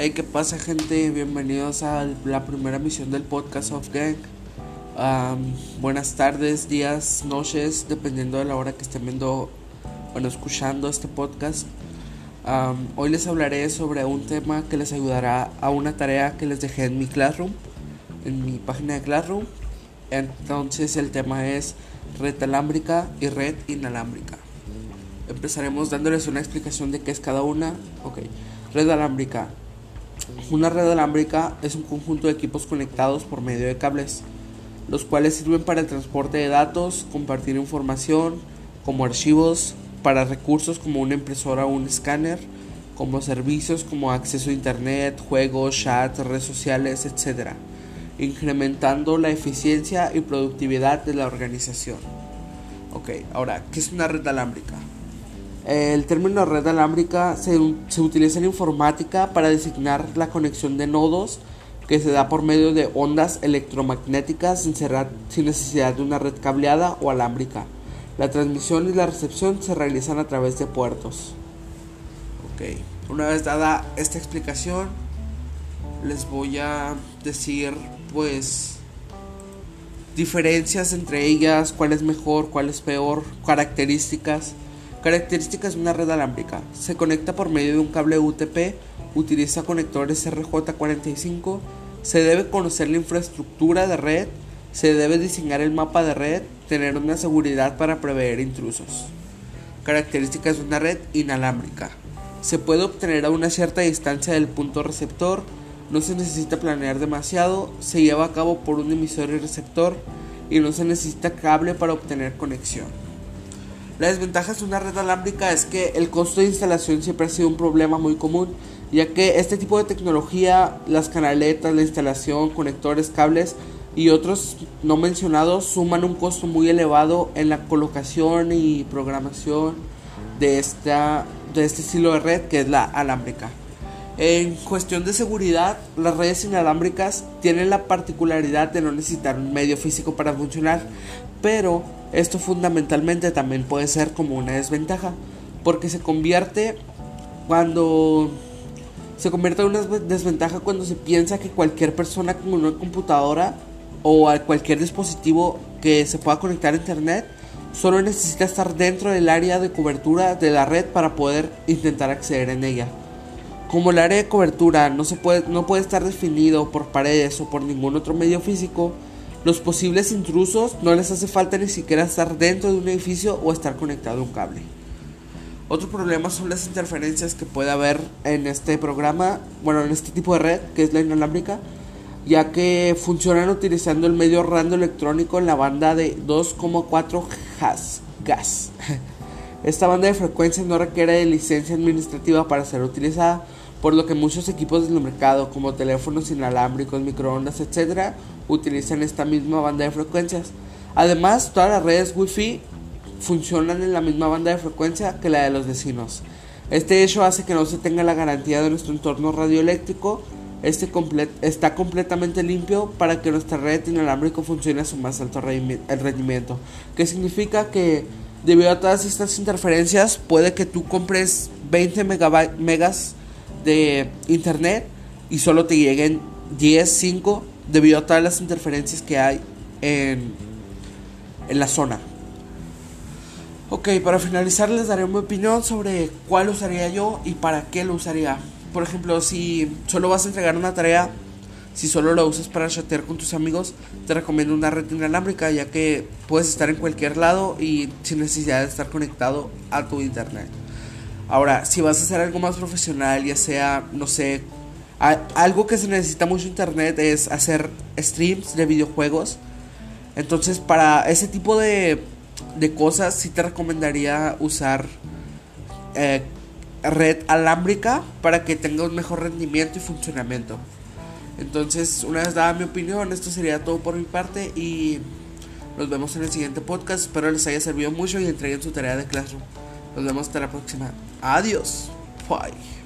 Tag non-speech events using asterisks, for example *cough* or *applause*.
Hey, ¿qué pasa, gente? Bienvenidos a la primera misión del podcast of Gang. buenas tardes, días, noches, dependiendo de la hora que estén viendo, bueno, escuchando este podcast. hoy les hablaré sobre un tema que les ayudará a una tarea que les dejé en mi Classroom, en mi página de Classroom. Entonces, el tema es red alámbrica y red inalámbrica. Empezaremos dándoles una explicación de qué es cada una. Ok, red alámbrica una red alámbrica es un conjunto de equipos conectados por medio de cables, los cuales sirven para el transporte de datos, compartir información, como archivos, para recursos como una impresora o un escáner, como servicios como acceso a internet, juegos, chat, redes sociales, etc., incrementando la eficiencia y productividad de la organización. Ok, ahora, ¿qué es una red alámbrica? El término red alámbrica se, utiliza en informática para designar la conexión de nodos que se da por medio de ondas electromagnéticas sin, sin necesidad de una red cableada o alámbrica. La transmisión y la recepción se realizan a través de puertos. Ok, una vez dada esta explicación, les voy a decir pues diferencias entre ellas, cuál es mejor, cuál es peor, características. Características de una red alámbrica. Se conecta por medio de un cable UTP, utiliza conectores RJ45, se debe conocer la infraestructura de red, se debe diseñar el mapa de red, tener una seguridad para prever intrusos. Características de una red inalámbrica. Se puede obtener a una cierta distancia del punto receptor, no se necesita planear demasiado, se lleva a cabo por un emisor y receptor y no se necesita cable para obtener conexión. La desventaja de una red alámbrica es que el costo de instalación siempre ha sido un problema muy común, ya que este tipo de tecnología, las canaletas, la instalación, conectores, cables y otros no mencionados suman un costo muy elevado en la colocación y programación de, esta, de este estilo de red que es la alámbrica. En cuestión de seguridad, las redes inalámbricas tienen la particularidad de no necesitar un medio físico para funcionar, pero esto fundamentalmente también puede ser como una desventaja, porque se convierte cuando se convierte en una desventaja cuando se piensa que cualquier persona con una computadora o a cualquier dispositivo que se pueda conectar a internet solo necesita estar dentro del área de cobertura de la red para poder intentar acceder en ella. Como el área de cobertura no, se puede, no puede estar definido por paredes o por ningún otro medio físico, los posibles intrusos no les hace falta ni siquiera estar dentro de un edificio o estar conectado a un cable. Otro problema son las interferencias que puede haber en este programa, bueno, en este tipo de red, que es la inalámbrica, ya que funcionan utilizando el medio radio electrónico en la banda de 2,4 gas. *laughs* Esta banda de frecuencia no requiere de licencia administrativa para ser utilizada, por lo que muchos equipos del mercado como teléfonos inalámbricos, microondas, etc., utilizan esta misma banda de frecuencias. Además, todas las redes Wi-Fi funcionan en la misma banda de frecuencia que la de los vecinos. Este hecho hace que no se tenga la garantía de nuestro entorno radioeléctrico. Este está completamente limpio para que nuestra red inalámbrica funcione a su más alto rendimiento. Que significa que debido a todas estas interferencias puede que tú compres 20 megas de internet y solo te lleguen 10, 5 debido a todas las interferencias que hay en, en la zona. Ok, para finalizar les daré mi opinión sobre cuál usaría yo y para qué lo usaría. Por ejemplo, si solo vas a entregar una tarea, si solo lo usas para chatear con tus amigos, te recomiendo una red inalámbrica ya que puedes estar en cualquier lado y sin necesidad de estar conectado a tu internet. Ahora, si vas a hacer algo más profesional, ya sea, no sé, algo que se necesita mucho internet es hacer streams de videojuegos. Entonces, para ese tipo de, de cosas, sí te recomendaría usar eh, red alámbrica para que tenga un mejor rendimiento y funcionamiento. Entonces, una vez dada mi opinión, esto sería todo por mi parte y nos vemos en el siguiente podcast. Espero les haya servido mucho y entreguen su tarea de Classroom. Nos vemos hasta la próxima. Adiós. Bye.